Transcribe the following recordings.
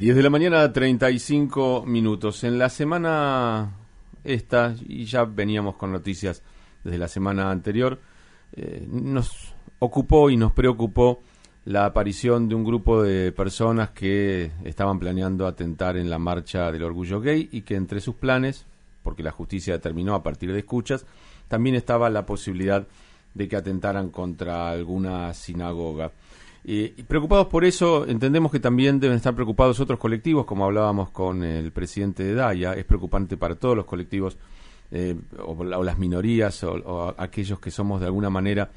10 de la mañana, 35 minutos. En la semana esta, y ya veníamos con noticias desde la semana anterior, eh, nos ocupó y nos preocupó la aparición de un grupo de personas que estaban planeando atentar en la marcha del orgullo gay y que entre sus planes, porque la justicia determinó a partir de escuchas, también estaba la posibilidad de que atentaran contra alguna sinagoga. Y preocupados por eso, entendemos que también deben estar preocupados otros colectivos, como hablábamos con el presidente de DAIA, es preocupante para todos los colectivos eh, o, las minorías o, aquellos que somos de alguna manera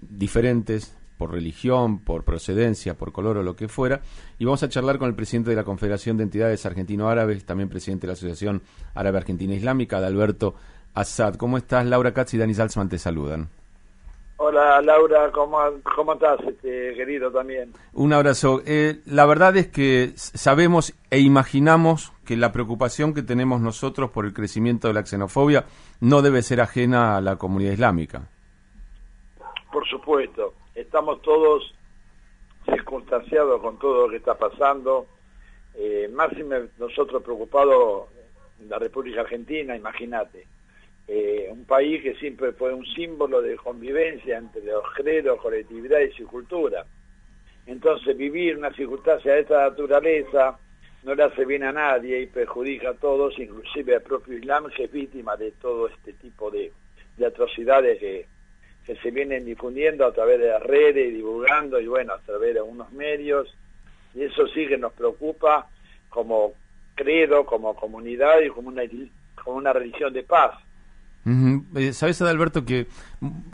diferentes por religión, por procedencia, por color o lo que fuera. Y vamos a charlar con el presidente de la Confederación de Entidades Argentino-Árabes, también presidente de la Asociación Árabe Argentina Islámica, de Alberto Assad. ¿Cómo estás? Laura Katz y Dani Salzman te saludan. Hola Laura, ¿cómo, cómo estás, este, querido también? Un abrazo. Eh, la verdad es que sabemos e imaginamos que la preocupación que tenemos nosotros por el crecimiento de la xenofobia no debe ser ajena a la comunidad islámica. Por supuesto, estamos todos circunstanciados con todo lo que está pasando, eh, más si nosotros preocupados en la República Argentina, imagínate eh, un país que siempre fue un símbolo de convivencia entre los credos, colectividades y cultura. Entonces vivir una circunstancia de esta naturaleza no le hace bien a nadie y perjudica a todos, inclusive al propio Islam que es víctima de todo este tipo de, atrocidades que, que se vienen difundiendo a través de las redes divulgando y bueno, a través de algunos medios. Y eso sí que nos preocupa como credo, como comunidad y como una, como una religión de paz eh, Sabes, Adalberto, que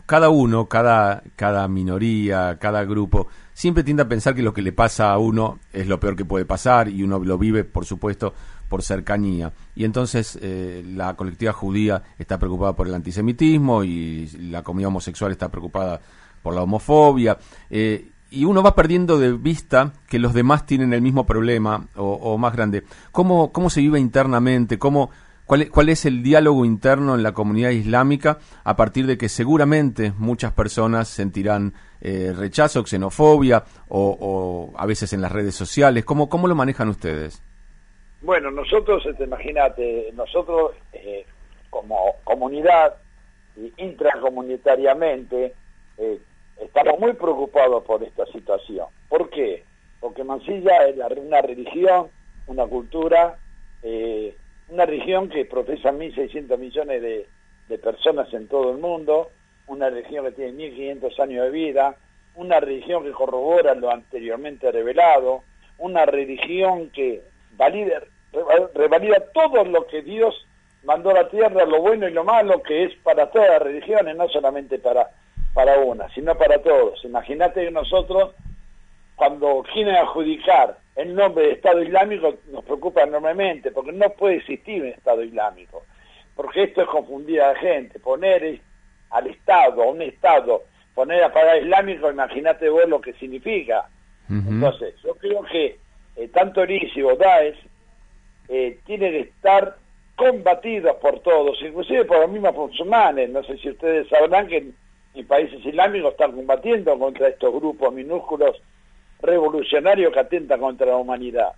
cada uno, cada, cada minoría, cada grupo, siempre tiende a pensar que lo que le pasa a uno es lo peor que puede pasar y uno lo vive, por supuesto, por cercanía. Y entonces eh, la colectiva judía está preocupada por el antisemitismo y la comunidad homosexual está preocupada por la homofobia. Eh, y uno va perdiendo de vista que los demás tienen el mismo problema o, o más grande. ¿Cómo, ¿Cómo se vive internamente? ¿Cómo, ¿Cuál, es el diálogo interno en la comunidad islámica a partir de que seguramente muchas personas sentirán eh, rechazo, xenofobia o, a veces en las redes sociales? ¿Cómo, cómo lo manejan ustedes? Bueno, nosotros, este, imagínate, nosotros eh, como comunidad, intracomunitariamente, eh, estamos muy preocupados por esta situación. ¿Por qué? Porque Mansilla es una religión, una cultura, eh, una región que profesa 1.600 millones de, personas en todo el mundo, una región que tiene 1.500 años de vida, una religión que corrobora lo anteriormente revelado, una religión que valida, revalida todo lo que Dios mandó a la tierra, lo bueno y lo malo, que es para todas las religiones, no solamente para, para una, sino para todos. Imagínate que nosotros, cuando quieren adjudicar el nombre de Estado Islámico nos preocupa enormemente, porque no puede existir un Estado Islámico, porque esto es confundir a la gente, poner al Estado, a un Estado, poner a pagar islámico, imagínate vos lo que significa. Entonces, yo creo que eh, tanto el ISIS o Daesh eh, tiene que estar combatidos por todos, inclusive por los mismos musulmanes. No sé si ustedes sabrán que en países islámicos están combatiendo contra estos grupos minúsculos revolucionario que atenta contra la humanidad.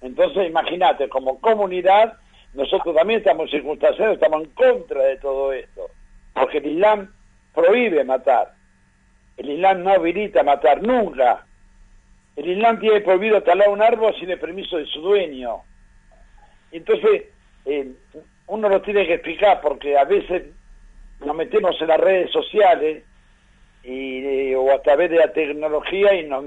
Entonces, imagínate, como comunidad, nosotros también estamos circunstanciados, estamos en contra de todo esto, porque el Islam prohíbe matar, el Islam no habilita matar nunca, el Islam tiene prohibido talar un árbol sin el permiso de su dueño. Entonces, eh, uno lo tiene que explicar porque a veces nos metemos en las redes sociales y, eh, o a través de la tecnología y nos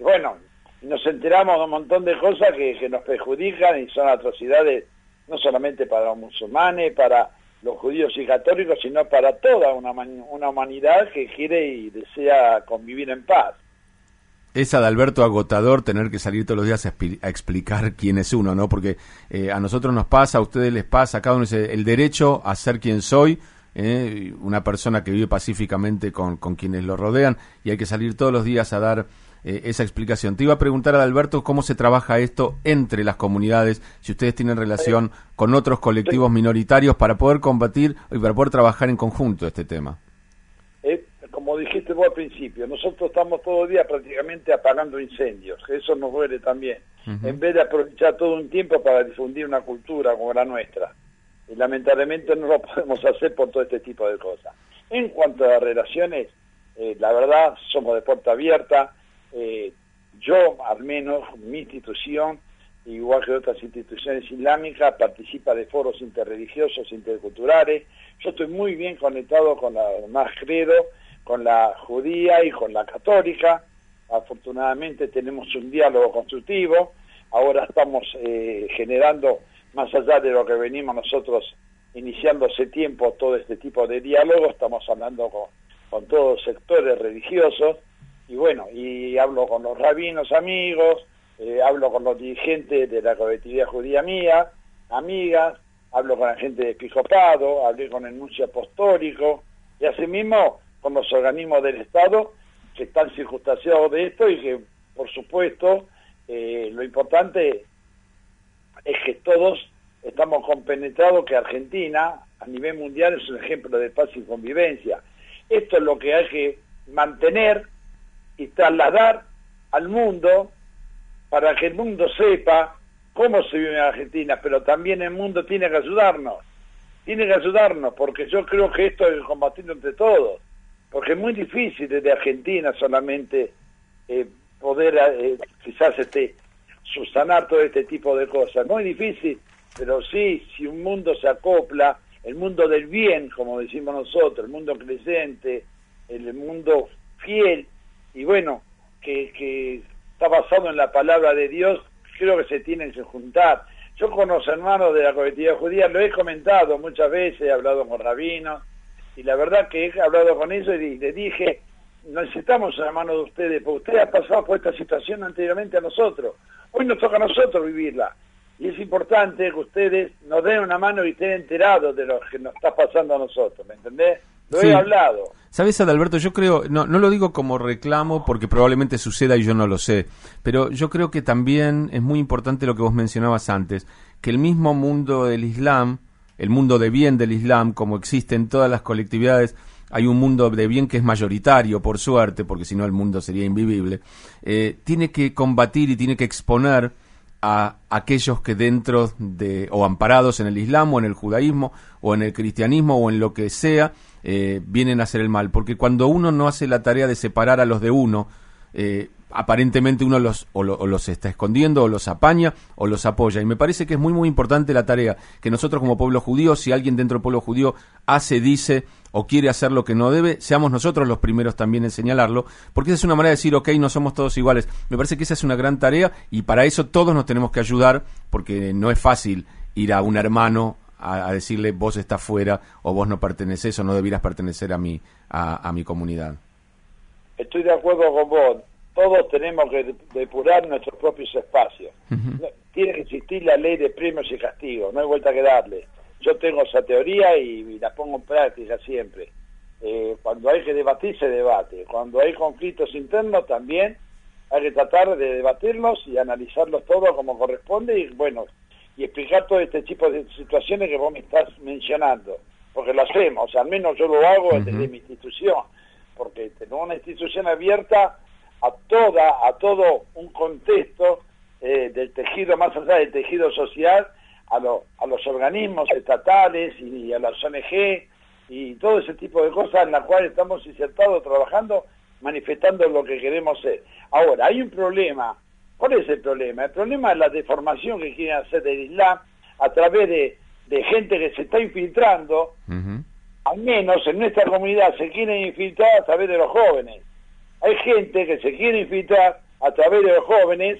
bueno, nos enteramos de un montón de cosas que, nos perjudican y son atrocidades no solamente para los musulmanes, para los judíos y católicos, sino para toda una, una humanidad que quiere y desea convivir en paz. Es Adalberto agotador tener que salir todos los días a, explicar quién es uno, ¿no? Porque eh, a nosotros nos pasa, a ustedes les pasa, a cada uno el derecho a ser quien soy, eh, una persona que vive pacíficamente con, con quienes lo rodean, y hay que salir todos los días a dar eh, esa explicación. Te iba a preguntar a Alberto cómo se trabaja esto entre las comunidades, si ustedes tienen relación con otros colectivos minoritarios para poder combatir y para poder trabajar en conjunto este tema. como como dijiste vos al principio, nosotros estamos todo el día prácticamente apagando incendios, eso nos duele también, en vez de aprovechar todo un tiempo para difundir una cultura como la nuestra. Y lamentablemente no lo podemos hacer por todo este tipo de cosas. En cuanto a las relaciones, eh, la verdad, somos de puerta abierta. Eh, yo, al menos, mi institución, igual que otras instituciones islámicas, participa de foros interreligiosos, interculturales. Yo estoy muy bien conectado con la más credo, con la judía y con la católica. Afortunadamente tenemos un diálogo constructivo. Ahora estamos eh, generando, más allá de lo que venimos nosotros iniciando hace tiempo, todo este tipo de diálogo, estamos hablando con, con todos los sectores religiosos. Y bueno, y hablo con los rabinos amigos, eh, hablo con los dirigentes de la colectividad judía mía, amigas, hablo con la gente de Episcopado, hablé con el nuncio apostólico y asimismo con los organismos del Estado que están circunstanciados de esto y que, por supuesto, eh, lo importante es que todos estamos compenetrados que Argentina, a nivel mundial, es un ejemplo de paz y convivencia. Esto es lo que hay que mantener y trasladar al mundo para que el mundo sepa cómo se vive en Argentina, pero también el mundo tiene que ayudarnos, tiene que ayudarnos, porque yo creo que esto es combatirlo entre todos, porque es muy difícil desde Argentina solamente eh, poder eh, quizás este subsanar todo este tipo de cosas, muy difícil, pero sí, si un mundo se acopla, el mundo del bien, como decimos nosotros, el mundo creyente, el mundo fiel, y bueno, que, que está basado en la palabra de Dios, creo que se tienen que juntar. Yo con los hermanos de la colectividad judía lo he comentado muchas veces, he hablado con rabinos, y la verdad que he hablado con ellos y les dije, necesitamos una mano de ustedes, porque ustedes han pasado por esta situación anteriormente a nosotros. Hoy nos toca a nosotros vivirla. Y es importante que ustedes nos den una mano y estén enterados de lo que nos está pasando a nosotros, ¿me entendés? Lo he hablado. ¿Sabes, Adalberto? Yo creo, no, no lo digo como reclamo porque probablemente suceda y yo no lo sé, pero yo creo que también es muy importante lo que vos mencionabas antes, que el mismo mundo del Islam, el mundo de bien del Islam, como existe en todas las colectividades, hay un mundo de bien que es mayoritario, por suerte, porque si no el mundo sería invivible, eh, tiene que combatir y tiene que exponer a aquellos que dentro de, o amparados en el Islam o en el judaísmo o en el cristianismo o en lo que sea, eh, vienen a hacer el mal. Porque cuando uno no hace la tarea de separar a los de uno, eh, aparentemente uno los o, los está escondiendo o los apaña o los apoya y me parece que es muy muy importante la tarea que nosotros como pueblo judío si alguien dentro del pueblo judío hace dice o quiere hacer lo que no debe seamos nosotros los primeros también en señalarlo porque esa es una manera de decir ok no somos todos iguales me parece que esa es una gran tarea y para eso todos nos tenemos que ayudar porque no es fácil ir a un hermano a, decirle vos estás fuera o vos no perteneces o no debieras pertenecer a mi, a, mi comunidad. Estoy de acuerdo con vos. Todos tenemos que depurar nuestros propios espacios. Tiene que existir la ley de premios y castigos, no hay vuelta que darle. Yo tengo esa teoría y, la pongo en práctica siempre. Eh, cuando hay que debatir, se debate. Cuando hay conflictos internos, también hay que tratar de debatirlos y analizarlos todos como corresponde y, bueno, y explicar todo este tipo de situaciones que vos me estás mencionando, porque lo hacemos, o sea, al menos yo lo hago desde mi institución, porque tenemos una institución abierta a toda, a todo un contexto eh, del tejido, más allá del tejido social, a, a los organismos estatales y, a las ONG y todo ese tipo de cosas en las cuales estamos insertados trabajando, manifestando lo que queremos ser. Ahora, hay un problema ¿Cuál es el problema? El problema es la deformación que quieren hacer del Islam a través de, gente que se está infiltrando, al menos en nuestra comunidad se quieren infiltrar a través de los jóvenes. Hay gente que se quiere infiltrar a través de los jóvenes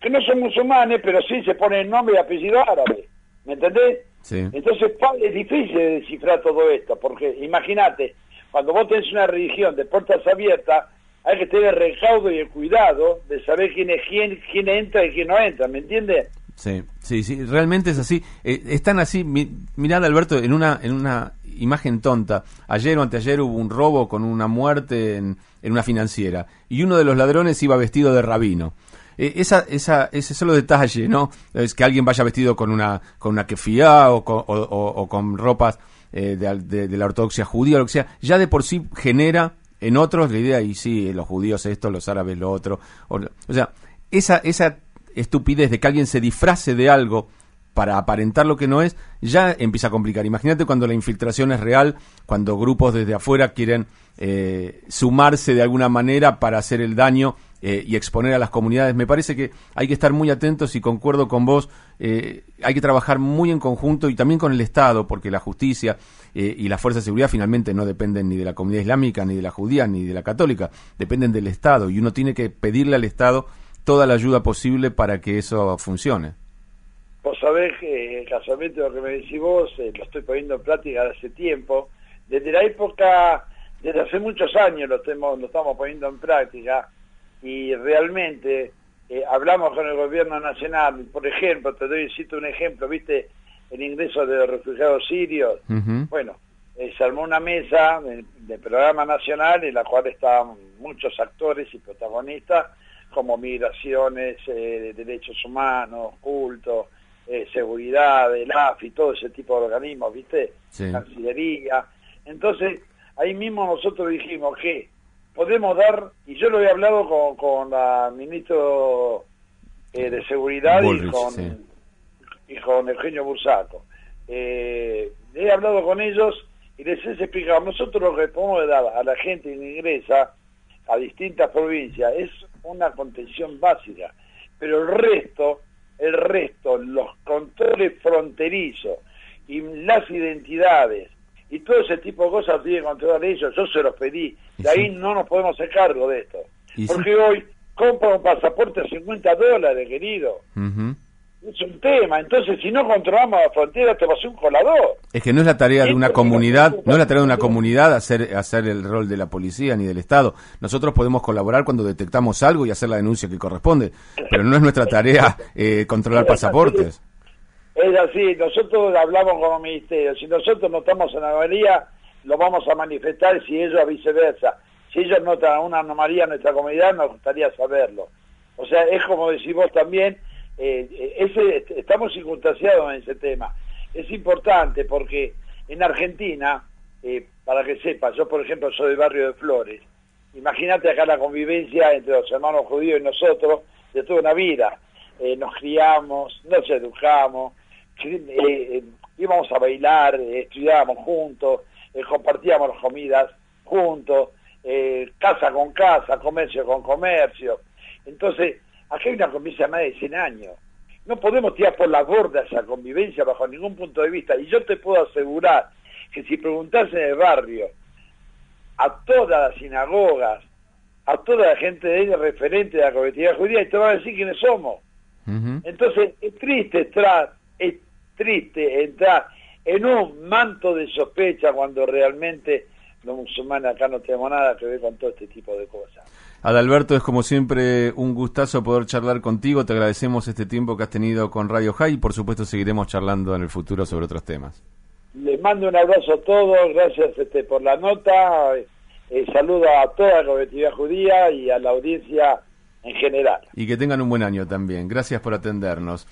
que no son musulmanes, pero sí se ponen nombre y apellido árabe. ¿Me entendés? Entonces es difícil descifrar todo esto, porque imagínate, cuando vos tenés una religión de puertas abiertas, hay que tener el recaudo y el cuidado de saber quién es quién, quién entra y quién no entra, ¿me entiendes? Sí, sí, sí, realmente es así. Eh, están así, mirad Alberto, en una, en una imagen tonta. Ayer o anteayer hubo un robo con una muerte en, en una financiera y uno de los ladrones iba vestido de rabino. Eh, esa, esa, ese solo detalle, ¿no? Es que alguien vaya vestido con una, con una kefía o con, ropas eh, de, de, la ortodoxia judía lo que sea, ya de por sí genera En otros la idea, y sí, los judíos esto, los árabes lo otro. O, sea, esa, esa estupidez de que alguien se disfrace de algo para aparentar lo que no es, ya empieza a complicar. Imagínate cuando la infiltración es real, cuando grupos desde afuera quieren eh, sumarse de alguna manera para hacer el daño eh, y exponer a las comunidades. Me parece que hay que estar muy atentos y concuerdo con vos, eh, hay que trabajar muy en conjunto y también con el Estado, porque la justicia y la fuerza de seguridad finalmente no dependen ni de la comunidad islámica, ni de la judía, ni de la católica, dependen del Estado y uno tiene que pedirle al Estado toda la ayuda posible para que eso funcione. Vos sabés que casualmente lo que me decís vos, eh, lo estoy poniendo en práctica hace tiempo. Desde la época, desde hace muchos años lo, lo estamos poniendo en práctica y realmente eh, hablamos con el gobierno nacional. Por ejemplo, te doy cito un ejemplo, ¿viste? El ingreso de los refugiados sirios. Bueno, eh, se armó una mesa de, programa nacional en la cual estaban muchos actores y protagonistas como migraciones, derechos humanos, cultos, eh, seguridad, el AFI, todo ese tipo de organismos, ¿viste? Cancillería. Entonces, ahí mismo nosotros dijimos que podemos dar, y yo lo he hablado con, con la ministro eh, de Seguridad y, con, y con Eugenio Bursaco. Eh, he hablado con ellos y les he explicado, nosotros lo que podemos dar a la gente que ingresa a distintas provincias es una contención básica, pero el resto el resto, los controles fronterizos y las identidades y todo ese tipo de cosas tienen que controlar ellos, yo se los pedí, de ahí no nos podemos hacer cargo de esto. Porque hoy compra un pasaporte a 50 dólares, querido. Es un tema, entonces si no controlamos la frontera te va a ser un colador. Es que no es la tarea de una comunidad, no es la tarea de una comunidad hacer, hacer el rol de la policía ni del Estado. Nosotros podemos colaborar cuando detectamos algo y hacer la denuncia que corresponde, pero no es nuestra tarea eh, controlar pasaportes. Es así, nosotros hablamos con el ministerio, si nosotros notamos una anomalía, lo vamos a manifestar si ellos viceversa. Si ellos notan una anomalía en nuestra comunidad, nos gustaría saberlo. O sea, es como decimos también, eh, ese, estamos circunstanciados en ese tema. Es importante porque en Argentina, eh, para que sepa, yo por ejemplo soy del barrio de Flores, imagínate acá la convivencia entre los hermanos judíos y nosotros de toda una vida. Eh, nos criamos, nos educamos, eh, íbamos a bailar, estudiábamos juntos, compartíamos las comidas juntos, casa con casa, comercio con comercio. Entonces, Aquí hay una convivencia de más de 100 años. No podemos tirar por la borda esa convivencia bajo ningún punto de vista. Y yo te puedo asegurar que si preguntas en el barrio a todas las sinagogas, a toda la gente de ahí, referente de la colectividad judía, y te van a decir quiénes somos. Entonces, es triste entrar, es triste entrar en un manto de sospecha cuando realmente los musulmanes acá no tenemos nada que ver con todo este tipo de cosas. Adalberto, es como siempre un gustazo poder charlar contigo. Te agradecemos este tiempo que has tenido con Radio High y por supuesto seguiremos charlando en el futuro sobre otros temas. Les mando un abrazo a todos, gracias este, por la nota. Eh, saludo a toda la colectividad judía y a la audiencia en general. Y que tengan un buen año también. Gracias por atendernos.